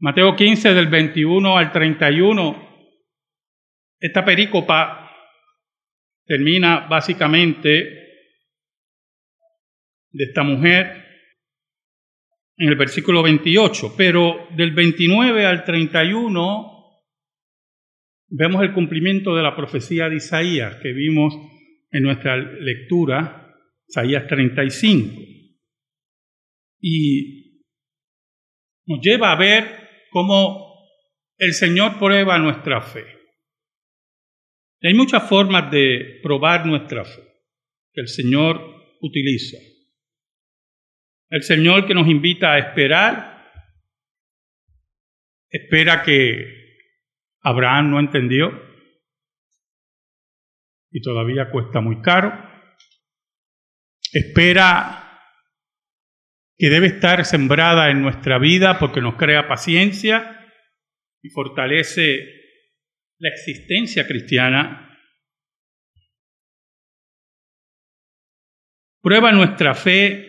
Mateo 15 del 21 al 31, esta perícopa termina básicamente de esta mujer en el versículo 28, pero del 29 al 31 vemos el cumplimiento de la profecía de Isaías que vimos en nuestra lectura, Isaías 35. Y nos lleva a ver cómo el Señor prueba nuestra fe. hay muchas formas de probar nuestra fe que el Señor utiliza. El Señor que nos invita a esperar, espera que Abraham no entendió y todavía cuesta muy caro. Espera que debe estar sembrada en nuestra vida porque nos crea paciencia y fortalece la existencia cristiana. Prueba nuestra fe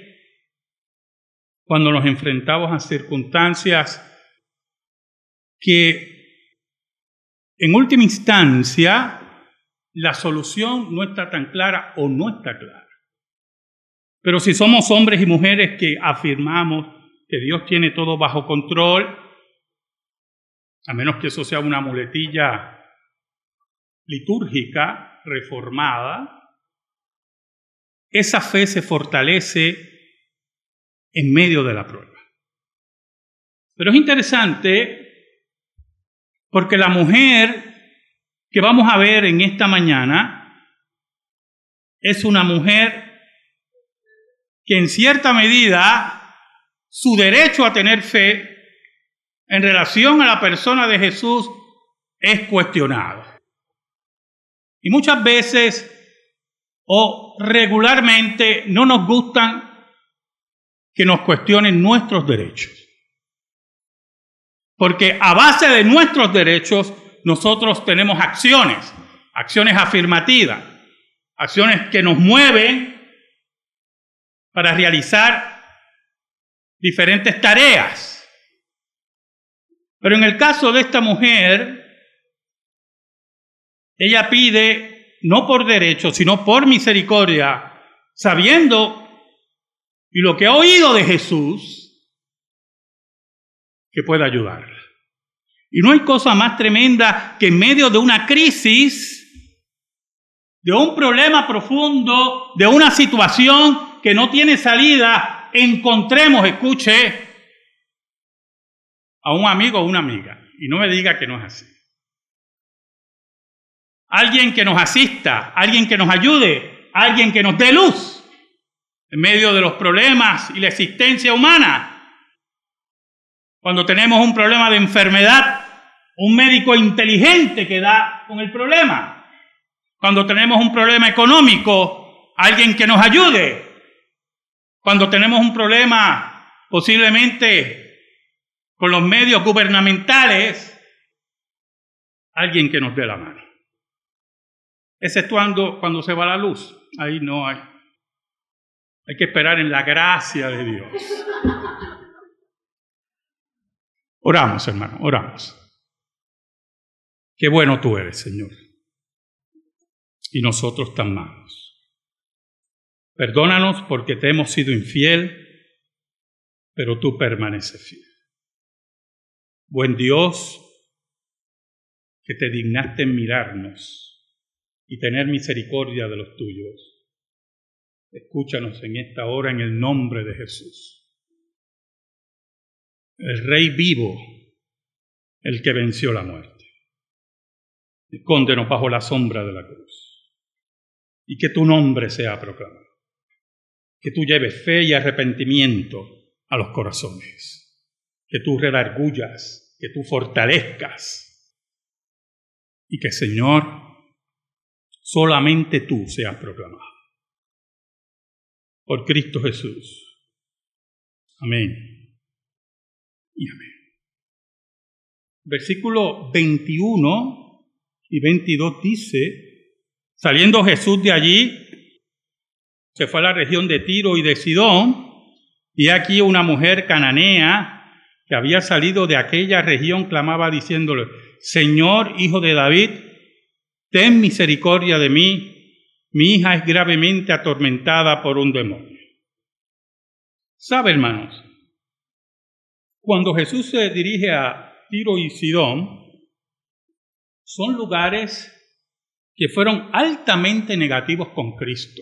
cuando nos enfrentamos a circunstancias que en última instancia la solución no está tan clara o no está clara. Pero si somos hombres y mujeres que afirmamos que Dios tiene todo bajo control, a menos que eso sea una muletilla litúrgica reformada, esa fe se fortalece en medio de la prueba. Pero es interesante porque la mujer que vamos a ver en esta mañana es una mujer que en cierta medida su derecho a tener fe en relación a la persona de Jesús es cuestionado. Y muchas veces o regularmente no nos gustan que nos cuestionen nuestros derechos. Porque a base de nuestros derechos nosotros tenemos acciones, acciones afirmativas, acciones que nos mueven para realizar diferentes tareas. Pero en el caso de esta mujer, ella pide no por derecho, sino por misericordia, sabiendo y lo que ha oído de Jesús, que pueda ayudarla. Y no hay cosa más tremenda que en medio de una crisis, de un problema profundo, de una situación que no tiene salida, encontremos, escuche, a un amigo o una amiga. Y no me diga que no es así. Alguien que nos asista, alguien que nos ayude, alguien que nos dé luz en medio de los problemas y la existencia humana. Cuando tenemos un problema de enfermedad, un médico inteligente que da con el problema. Cuando tenemos un problema económico, alguien que nos ayude. Cuando tenemos un problema posiblemente con los medios gubernamentales, alguien que nos dé la mano. Exceptuando cuando se va la luz, ahí no hay. Hay que esperar en la gracia de Dios. Oramos, hermano, oramos. Qué bueno tú eres, Señor. Y nosotros tan malos. Perdónanos porque te hemos sido infiel, pero tú permaneces fiel. Buen Dios, que te dignaste en mirarnos y tener misericordia de los tuyos. Escúchanos en esta hora en el nombre de Jesús. El Rey vivo, el que venció la muerte. Escóndenos bajo la sombra de la cruz y que tu nombre sea proclamado que tú lleves fe y arrepentimiento a los corazones, que tú redargullas, que tú fortalezcas y que Señor, solamente tú seas proclamado. Por Cristo Jesús. Amén. Y amén. Versículo 21 y 22 dice, saliendo Jesús de allí, se fue a la región de Tiro y de Sidón, y aquí una mujer cananea que había salido de aquella región, clamaba diciéndole, Señor, hijo de David, ten misericordia de mí, mi hija es gravemente atormentada por un demonio. ¿Sabe, hermanos? Cuando Jesús se dirige a Tiro y Sidón, son lugares que fueron altamente negativos con Cristo,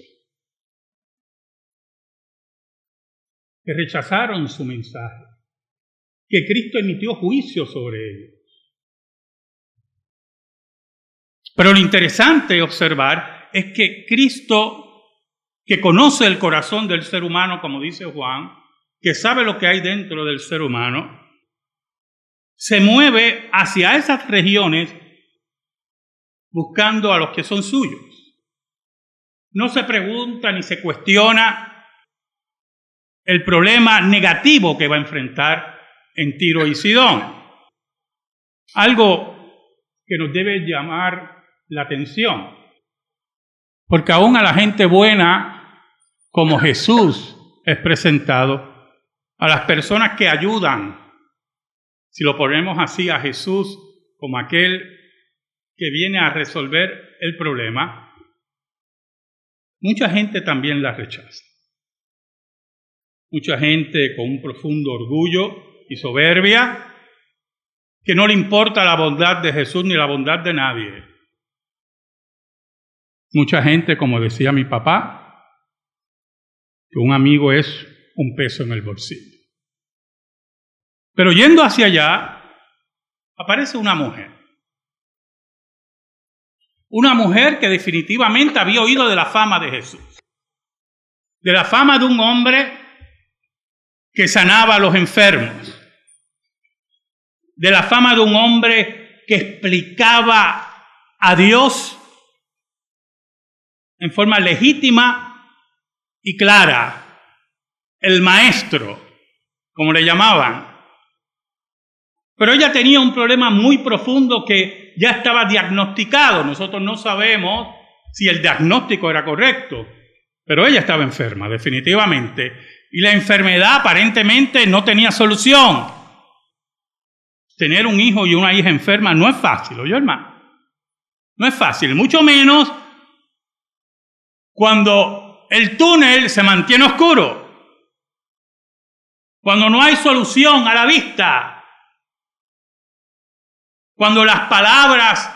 que rechazaron su mensaje, que Cristo emitió juicio sobre ellos. Pero lo interesante observar es que Cristo, que conoce el corazón del ser humano, como dice Juan, que sabe lo que hay dentro del ser humano, se mueve hacia esas regiones buscando a los que son suyos. No se pregunta ni se cuestiona el problema negativo que va a enfrentar en Tiro y Sidón. Algo que nos debe llamar la atención. Porque aún a la gente buena, como Jesús es presentado, a las personas que ayudan, si lo ponemos así, a Jesús como aquel que viene a resolver el problema, mucha gente también la rechaza. Mucha gente con un profundo orgullo y soberbia, que no le importa la bondad de Jesús ni la bondad de nadie. Mucha gente, como decía mi papá, que un amigo es un peso en el bolsillo. Pero yendo hacia allá, aparece una mujer. Una mujer que definitivamente había oído de la fama de Jesús. De la fama de un hombre que sanaba a los enfermos. De la fama de un hombre que explicaba a Dios en forma legítima y clara el maestro, como le llamaban. Pero ella tenía un problema muy profundo que ya estaba diagnosticado. Nosotros no sabemos si el diagnóstico era correcto, pero ella estaba enferma, definitivamente. Y la enfermedad aparentemente no tenía solución. Tener un hijo y una hija enferma no es fácil, oye hermano. No es fácil, mucho menos cuando el túnel se mantiene oscuro cuando no hay solución a la vista, cuando las palabras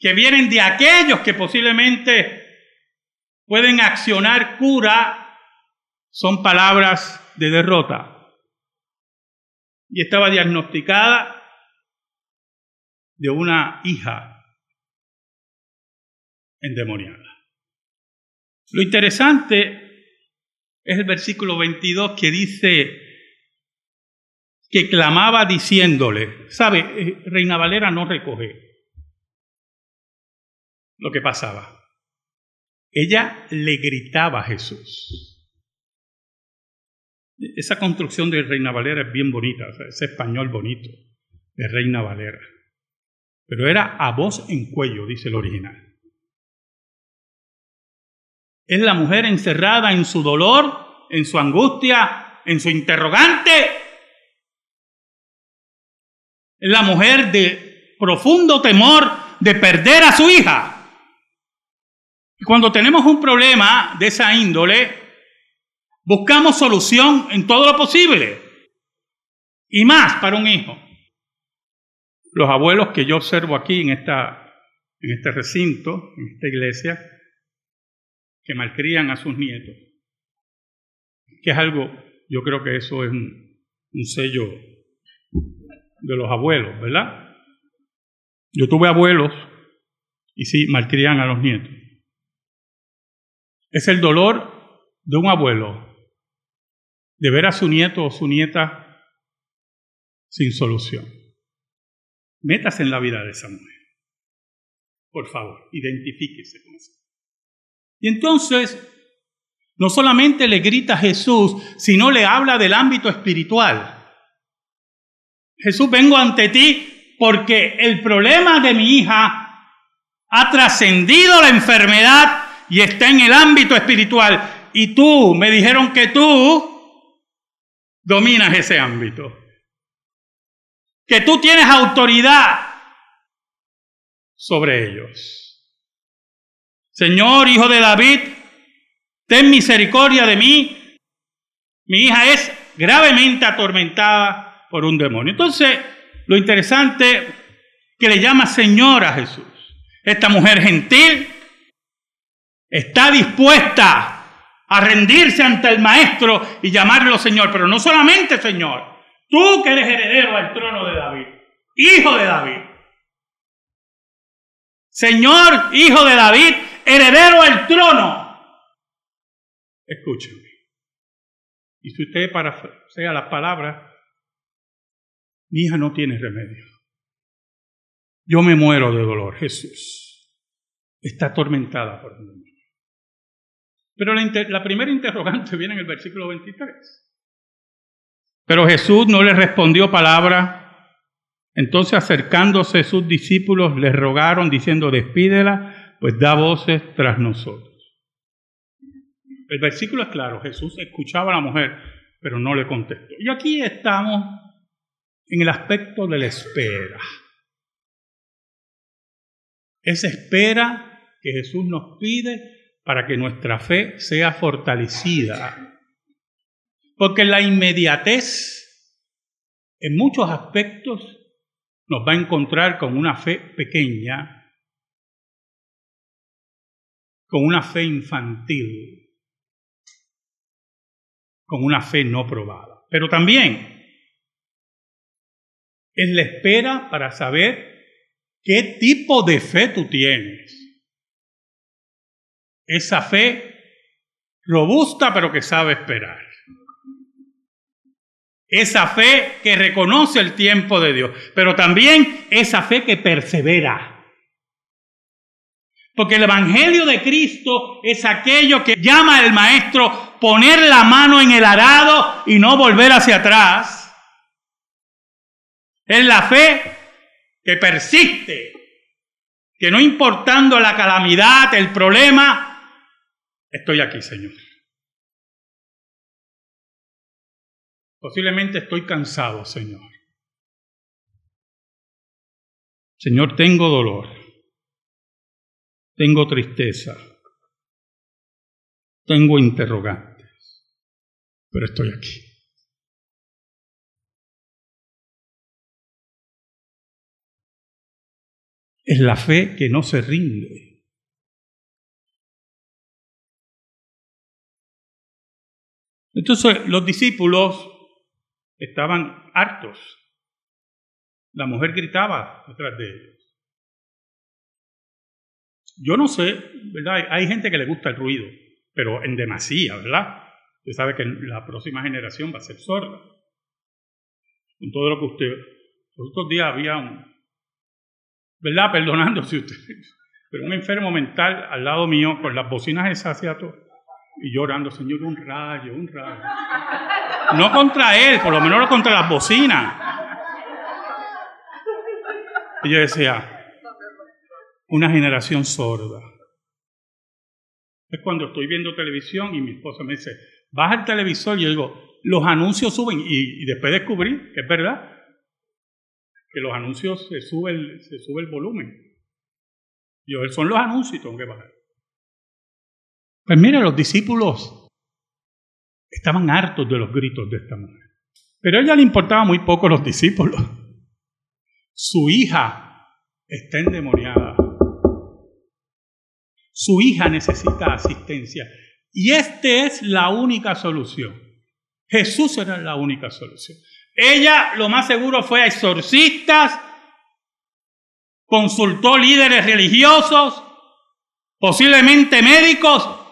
que vienen de aquellos que posiblemente pueden accionar cura son palabras de derrota. Y estaba diagnosticada de una hija endemoniada. Lo interesante es el versículo 22 que dice, que clamaba diciéndole, sabe, eh, Reina Valera no recoge lo que pasaba. Ella le gritaba a Jesús. Esa construcción de Reina Valera es bien bonita, ese español bonito de Reina Valera. Pero era a voz en cuello, dice el original. Es la mujer encerrada en su dolor, en su angustia, en su interrogante, la mujer de profundo temor de perder a su hija. Cuando tenemos un problema de esa índole, buscamos solución en todo lo posible. Y más para un hijo. Los abuelos que yo observo aquí en, esta, en este recinto, en esta iglesia, que malcrían a sus nietos, que es algo, yo creo que eso es un, un sello de los abuelos, ¿verdad? Yo tuve abuelos y sí, malcrian a los nietos. Es el dolor de un abuelo de ver a su nieto o su nieta sin solución. Métase en la vida de esa mujer. Por favor, identifíquese con eso. Y entonces, no solamente le grita Jesús, sino le habla del ámbito espiritual. Jesús, vengo ante ti porque el problema de mi hija ha trascendido la enfermedad y está en el ámbito espiritual. Y tú, me dijeron que tú dominas ese ámbito. que tú tienes autoridad sobre ellos. Señor, hijo de David, ten misericordia de mí. Mi hija es gravemente atormentada por un demonio. Entonces, lo interesante que le llama Señor a Jesús. Esta mujer gentil está dispuesta a rendirse ante el Maestro y llamarlo Señor, pero no solamente Señor, tú que eres heredero al trono de David, hijo de David. Señor, hijo de David, heredero al trono. Escúcheme. Y si usted sea las palabras, mi hija no tiene remedio. Yo me muero de dolor, Jesús. Está atormentada por mí. Pero la, primera interrogante viene en el versículo 23. Pero Jesús no le respondió palabra. Entonces acercándose sus discípulos le rogaron diciendo, despídela, pues da voces tras nosotros. El versículo es claro, Jesús escuchaba a la mujer, pero no le contestó. Y aquí estamos en el aspecto de la espera. Esa espera que Jesús nos pide para que nuestra fe sea fortalecida. Porque la inmediatez, en muchos aspectos, nos va a encontrar con una fe pequeña, con una fe infantil, con una fe no probada. Pero también es la espera para saber qué tipo de fe tú tienes esa fe robusta pero que sabe esperar. Esa fe que reconoce el tiempo de Dios, pero también esa fe que persevera. Porque el Evangelio de Cristo es aquello que llama al Maestro poner la mano en el arado y no volver hacia atrás. Es la fe que persiste, que no importando la calamidad, el problema, Estoy aquí, Señor. Posiblemente estoy cansado, Señor. Señor, tengo dolor. Tengo tristeza. Tengo interrogantes. Pero estoy aquí. Es la fe que no se rinde. Entonces los discípulos estaban hartos. La mujer gritaba detrás de ellos. Yo no sé, ¿verdad? Hay gente que le gusta el ruido, pero en demasía, ¿verdad? Usted sabe que la próxima generación va a ser sorda. Con todo lo que usted... Los otros días había un... ¿Verdad? Perdonándose usted. Pero un enfermo mental al lado mío con las bocinas esas todo y llorando, Señor, un rayo, un rayo. No contra él, por lo menos contra las bocinas. Y yo decía, una generación sorda. Es cuando estoy viendo televisión y mi esposa me dice, baja el televisor y yo digo, los anuncios suben. Y, después descubrí que es verdad, que los anuncios se sube el, se sube el volumen. Yo, son los anuncios y tengo que bajar. Pues mira, los discípulos estaban hartos de los gritos de esta mujer. Pero a ella le importaba muy poco los discípulos. Su hija está endemoniada. Su hija necesita asistencia. Y esta es la única solución. Jesús era la única solución. Ella lo más seguro fue a exorcistas, consultó líderes religiosos, posiblemente médicos,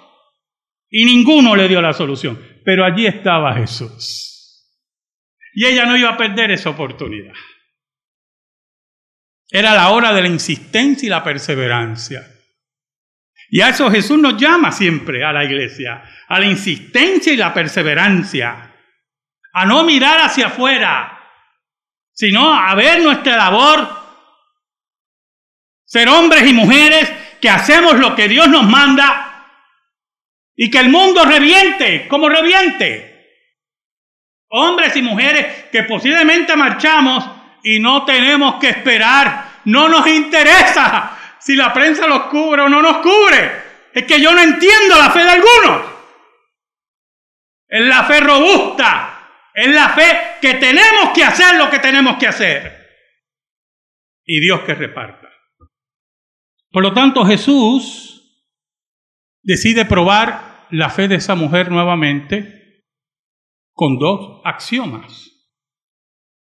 y ninguno le dio la solución. Pero allí estaba Jesús. Y ella no iba a perder esa oportunidad. Era la hora de la insistencia y la perseverancia. Y a eso Jesús nos llama siempre a la iglesia, a la insistencia y la perseverancia, a no mirar hacia afuera, sino a ver nuestra labor, ser hombres y mujeres que hacemos lo que Dios nos manda y que el mundo reviente, como reviente. Hombres y mujeres que posiblemente marchamos y no tenemos que esperar. No nos interesa si la prensa los cubre o no nos cubre. Es que yo no entiendo la fe de algunos. Es la fe robusta. Es la fe que tenemos que hacer lo que tenemos que hacer. Y Dios que reparta. Por lo tanto, Jesús decide probar la fe de esa mujer nuevamente con dos axiomas,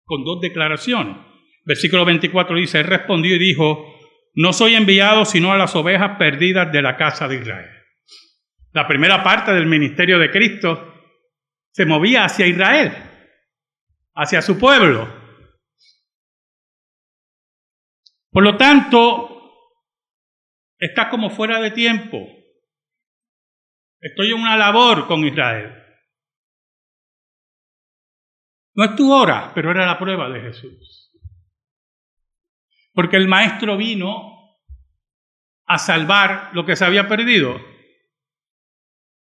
con dos declaraciones. Versículo 24 dice, Él respondió y dijo, no soy enviado sino a las ovejas perdidas de la casa de Israel. La primera parte del ministerio de Cristo se movía hacia Israel, hacia su pueblo. Por lo tanto, está como fuera de tiempo. Estoy en una labor con Israel. No es tu hora, pero era la prueba de Jesús. Porque el maestro vino a salvar lo que se había perdido.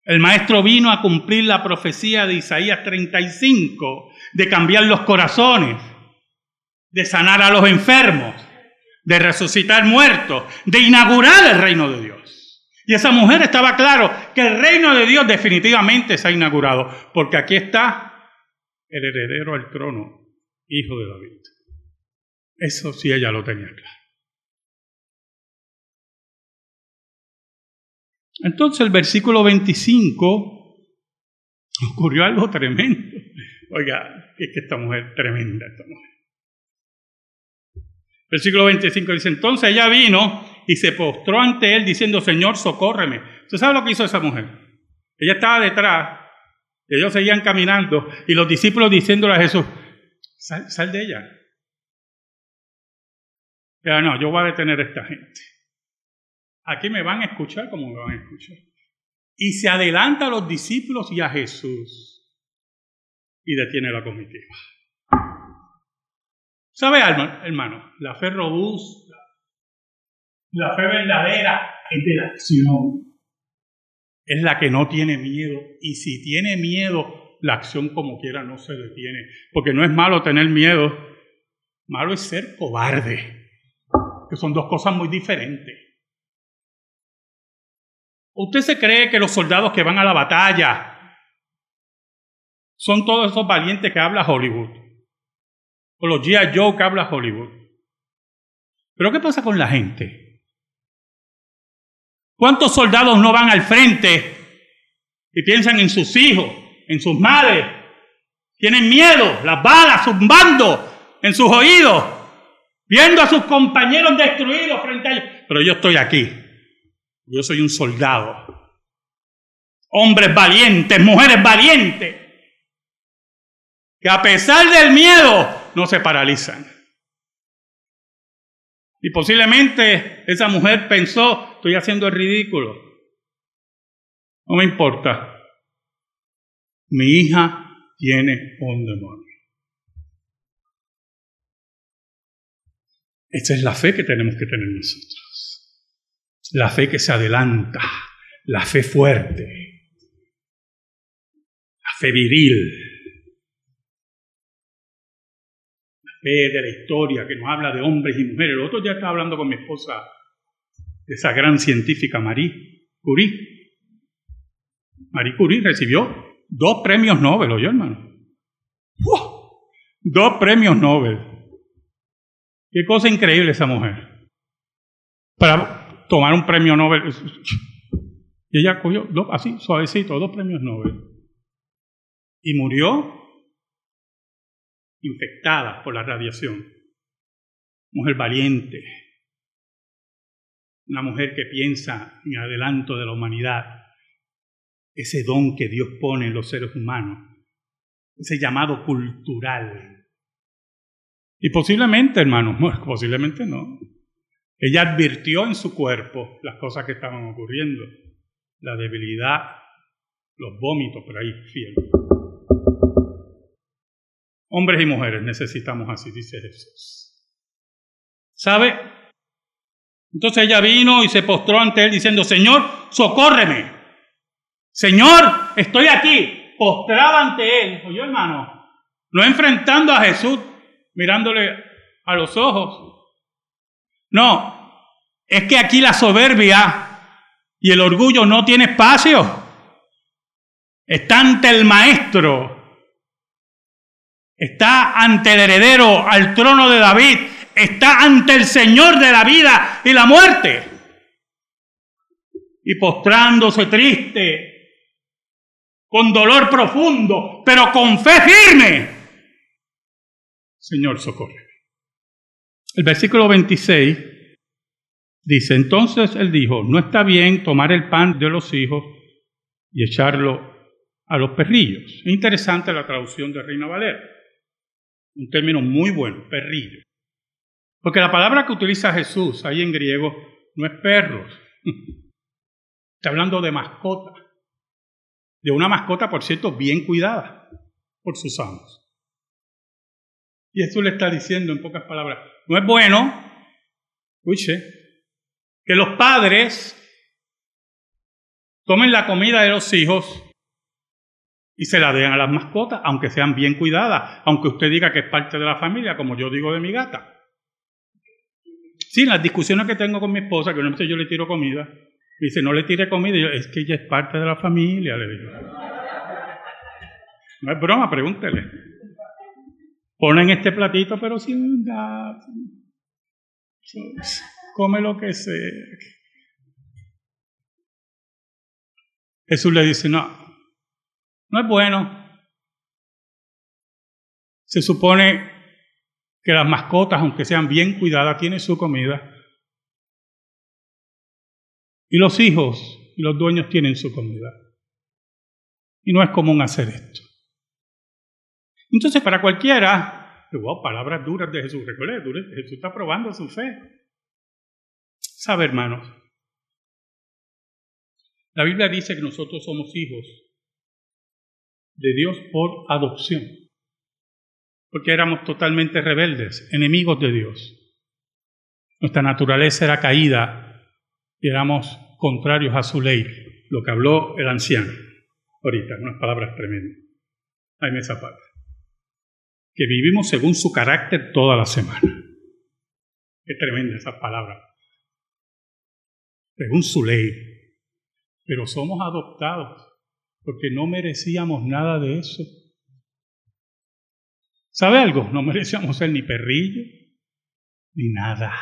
El maestro vino a cumplir la profecía de Isaías 35, de cambiar los corazones, de sanar a los enfermos, de resucitar muertos, de inaugurar el reino de Dios. Y esa mujer estaba claro que el reino de Dios definitivamente se ha inaugurado, porque aquí está el heredero al trono, hijo de David. Eso sí ella lo tenía claro. Entonces el versículo 25 ocurrió algo tremendo. Oiga, es que esta mujer, tremenda esta mujer. Versículo 25 dice, entonces ella vino y se postró ante él diciendo, Señor, socórreme. ¿Usted sabe lo que hizo esa mujer? Ella estaba detrás, ellos seguían caminando y los discípulos diciéndole a Jesús, sal, sal de ella, pero no, yo voy a detener a esta gente. Aquí me van a escuchar como me van a escuchar. Y se adelanta a los discípulos y a Jesús y detiene la comitiva. ¿Sabe, hermano? La fe robusta, la fe verdadera es de la acción. Es la que no tiene miedo. Y si tiene miedo, la acción como quiera no se detiene. Porque no es malo tener miedo, malo es ser cobarde que son dos cosas muy diferentes. ¿Usted se cree que los soldados que van a la batalla son todos esos valientes que habla Hollywood? O los G.I. Joe que habla Hollywood. Pero ¿qué pasa con la gente? ¿Cuántos soldados no van al frente y piensan en sus hijos, en sus madres? Tienen miedo, las balas zumbando en sus oídos viendo a sus compañeros destruidos frente a ellos. Pero yo estoy aquí. Yo soy un soldado. Hombres valientes, mujeres valientes, que a pesar del miedo no se paralizan. Y posiblemente esa mujer pensó, estoy haciendo el ridículo. No me importa. Mi hija tiene un demonio. Esta es la fe que tenemos que tener nosotros. La fe que se adelanta, la fe fuerte, la fe viril, de la historia que nos habla de hombres y mujeres. El otro día estaba hablando con mi esposa esa gran científica Marie Curie. Marie Curie recibió dos premios Nobel, ¿oyó hermano? Dos premios Nobel. Qué cosa increíble esa mujer. Para tomar un premio Nobel. Y ella cogió dos, así, suavecito, dos premios Nobel. Y murió infectada por la radiación. Mujer valiente. Una mujer que piensa en adelanto de la humanidad. Ese don que Dios pone en los seres humanos. Ese llamado cultural y posiblemente, hermano, posiblemente no. Ella advirtió en su cuerpo las cosas que estaban ocurriendo, la debilidad, los vómitos, por ahí, fiel. Hombres y mujeres necesitamos así, dice Jesús. ¿Sabe? Entonces ella vino y se postró ante él diciendo, Señor, socórreme. Señor, estoy aquí. Postraba ante él. Oye, hermano, no enfrentando a Jesús, mirándole a los ojos. No, es que aquí la soberbia y el orgullo no tiene espacio. Está ante el maestro. Está ante el heredero al trono de David. Está ante el Señor de la vida y la muerte. Y postrándose triste, con dolor profundo, pero con fe firme. Señor, socorre. El versículo 26 dice, entonces él dijo, no está bien tomar el pan de los hijos y echarlo a los perrillos. Es interesante la traducción de Reina Valera. Un término muy bueno, perrillo. Porque la palabra que utiliza Jesús ahí en griego no es perros. Está hablando de mascota. De una mascota, por cierto, bien cuidada por sus amos. Y Jesús le está diciendo en pocas palabras, no es bueno, escuche, que los padres tomen la comida de los hijos y se la den a las mascotas, aunque sean bien cuidadas, aunque usted diga que es parte de la familia, como yo digo de mi gata. Sí, las discusiones que tengo con mi esposa, que una vez yo le tiro comida, dice, no le tire comida, y yo, es que ella es parte de la familia, le digo. No es broma, pregúntele. Ponen este platito, pero sin gato. Come lo que sea. Jesús le dice, no, no es bueno. Se supone que las mascotas, aunque sean bien cuidadas, tienen su comida. Y los hijos y los dueños tienen su comida. Y no es común hacer esto. Entonces, para cualquiera, wow, palabras duras de Jesús. Recuerde, Jesús está probando su fe. Sabe, hermanos, la Biblia dice que nosotros somos hijos de Dios por adopción, porque éramos totalmente rebeldes, enemigos de Dios. Nuestra naturaleza era caída y éramos contrarios a su ley, lo que habló el anciano ahorita, unas palabras tremendas. Ahí me zapata. Que vivimos según su carácter toda la semana. Qué tremenda esa palabra. Según su ley. Pero somos adoptados porque no merecíamos nada de eso. ¿Sabe algo? No merecíamos ser ni perrillo, ni nada.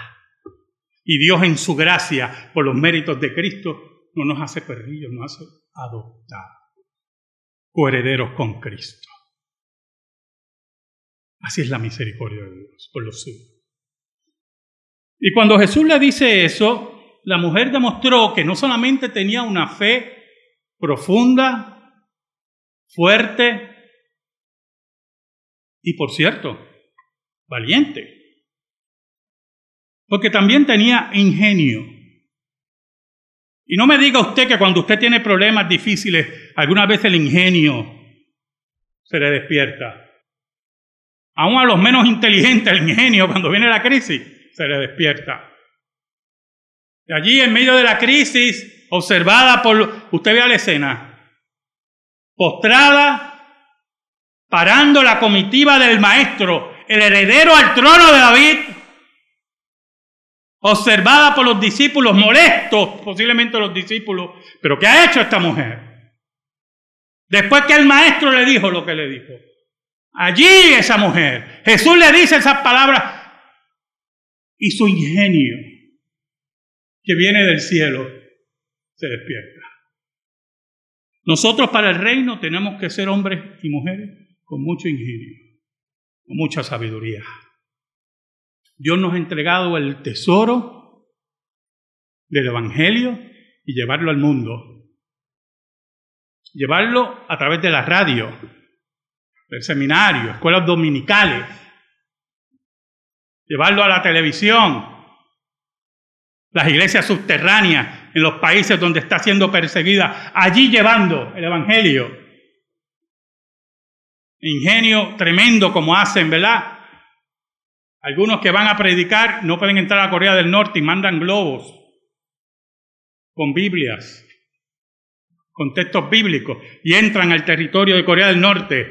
Y Dios en su gracia, por los méritos de Cristo, no nos hace perrillos, nos hace adoptados, coherederos con Cristo. Así es la misericordia de Dios por los. Y cuando Jesús le dice eso, la mujer demostró que no solamente tenía una fe profunda, fuerte y, por cierto, valiente. Porque también tenía ingenio. Y no me diga usted que cuando usted tiene problemas difíciles, alguna vez el ingenio se le despierta. Aún a los menos inteligentes, el ingenio, cuando viene la crisis, se le despierta. Y allí, en medio de la crisis, observada por, usted vea la escena, postrada, parando la comitiva del maestro, el heredero al trono de David, observada por los discípulos, molestos posiblemente los discípulos, pero ¿qué ha hecho esta mujer? Después que el maestro le dijo lo que le dijo. Allí esa mujer, Jesús le dice esas palabras y su ingenio que viene del cielo se despierta. Nosotros para el reino tenemos que ser hombres y mujeres con mucho ingenio, con mucha sabiduría. Dios nos ha entregado el tesoro del Evangelio y llevarlo al mundo. Llevarlo a través de la radio, del seminario, escuelas dominicales. Llevarlo a la televisión, las iglesias subterráneas, en los países donde está siendo perseguida, allí llevando el Evangelio. Ingenio tremendo como hacen, ¿verdad? Algunos que van a predicar no pueden entrar a Corea del Norte y mandan globos con Biblias, con textos bíblicos, y entran al territorio de Corea del Norte.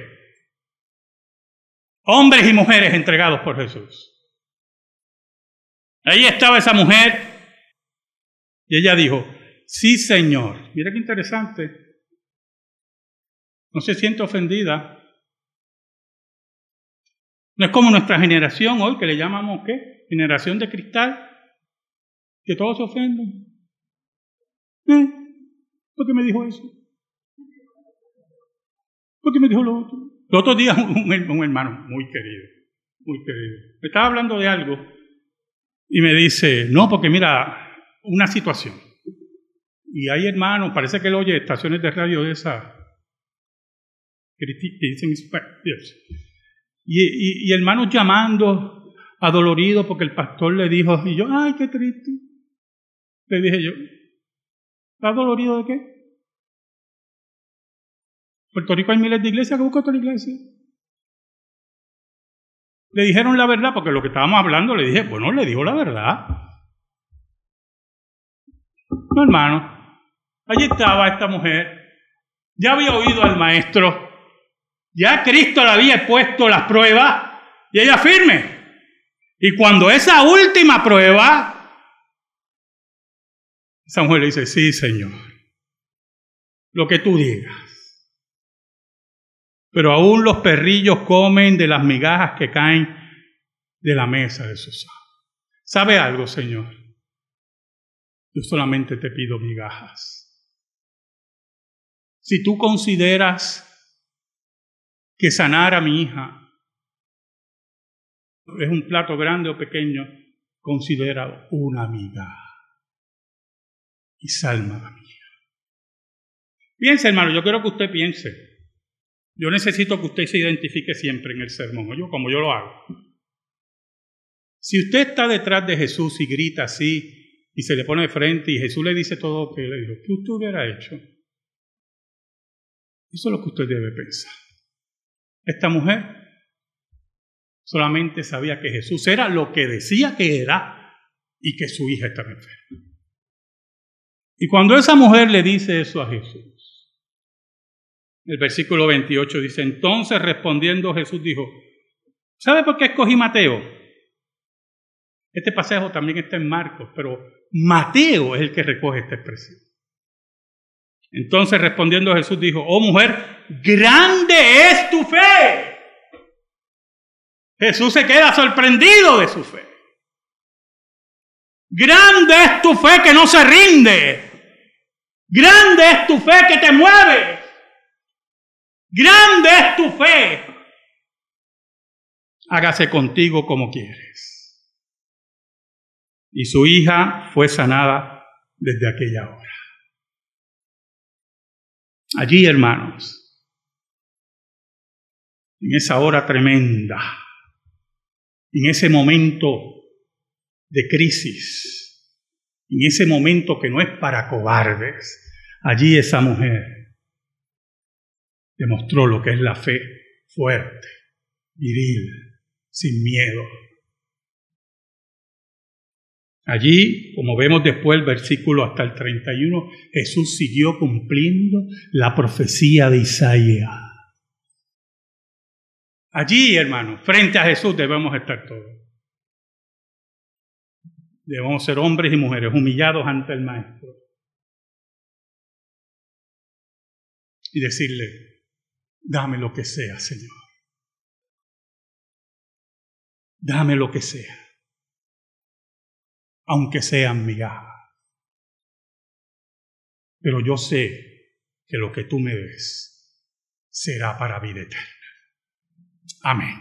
Hombres y mujeres entregados por Jesús. Ahí estaba esa mujer y ella dijo, sí Señor. Mira qué interesante. No se siente ofendida. No es como nuestra generación hoy, que le llamamos qué? Generación de cristal, que todos se ofenden. ¿Eh? ¿Por qué me dijo eso? ¿Por qué me dijo lo otro? Los otros días un, un hermano muy querido, muy querido, me estaba hablando de algo y me dice, no, porque mira, una situación. Y hay hermanos, parece que él oye estaciones de radio de esa que dicen y, y, hermanos llamando adoloridos porque el pastor le dijo, y yo, ay, qué triste. Le dije yo, ¿estás dolorido de qué? Puerto Rico hay miles de iglesias que buscan otra iglesia. Le dijeron la verdad, porque lo que estábamos hablando le dije, bueno, le dijo la verdad. No, hermano. Allí estaba esta mujer. Ya había oído al maestro. Ya Cristo le había puesto las pruebas y ella firme. Y cuando esa última prueba, esa mujer le dice, sí, Señor, lo que tú digas. Pero aún los perrillos comen de las migajas que caen de la mesa de sus amos. ¿Sabe algo, Señor? Yo solamente te pido migajas. Si tú consideras que sanar a mi hija es un plato grande o pequeño, considera una migaja y salma la mía. Piense, hermano, yo quiero que usted piense. Yo necesito que usted se identifique siempre en el sermón, yo como yo lo hago. Si usted está detrás de Jesús y grita así y se le pone de frente y Jesús le dice todo lo que le dijo, ¿qué usted hubiera hecho? Eso es lo que usted debe pensar. Esta mujer solamente sabía que Jesús era lo que decía que era y que su hija estaba enferma. Y cuando esa mujer le dice eso a Jesús, el versículo 28 dice, entonces respondiendo Jesús dijo, ¿sabe por qué escogí Mateo? Este pasaje también está en Marcos, pero Mateo es el que recoge esta expresión. Entonces respondiendo Jesús dijo, oh mujer, grande es tu fe. Jesús se queda sorprendido de su fe. Grande es tu fe que no se rinde. Grande es tu fe que te mueve. Grande es tu fe. Hágase contigo como quieres. Y su hija fue sanada desde aquella hora. Allí, hermanos, en esa hora tremenda, en ese momento de crisis, en ese momento que no es para cobardes, allí esa mujer demostró lo que es la fe fuerte, viril, sin miedo. Allí, como vemos después el versículo hasta el 31, Jesús siguió cumpliendo la profecía de Isaías. Allí, hermanos, frente a Jesús debemos estar todos. Debemos ser hombres y mujeres humillados ante el Maestro. Y decirle, Dame lo que sea, Señor. Dame lo que sea, aunque sean migajas. Pero yo sé que lo que tú me des será para vida eterna. Amén.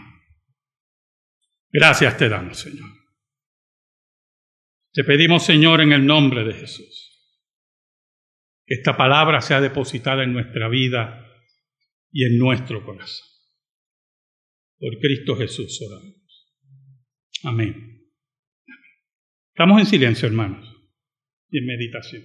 Gracias te damos, Señor. Te pedimos, Señor, en el nombre de Jesús, que esta palabra sea depositada en nuestra vida y en nuestro corazón. Por Cristo Jesús oramos. Amén. Estamos en silencio, hermanos, y en meditación.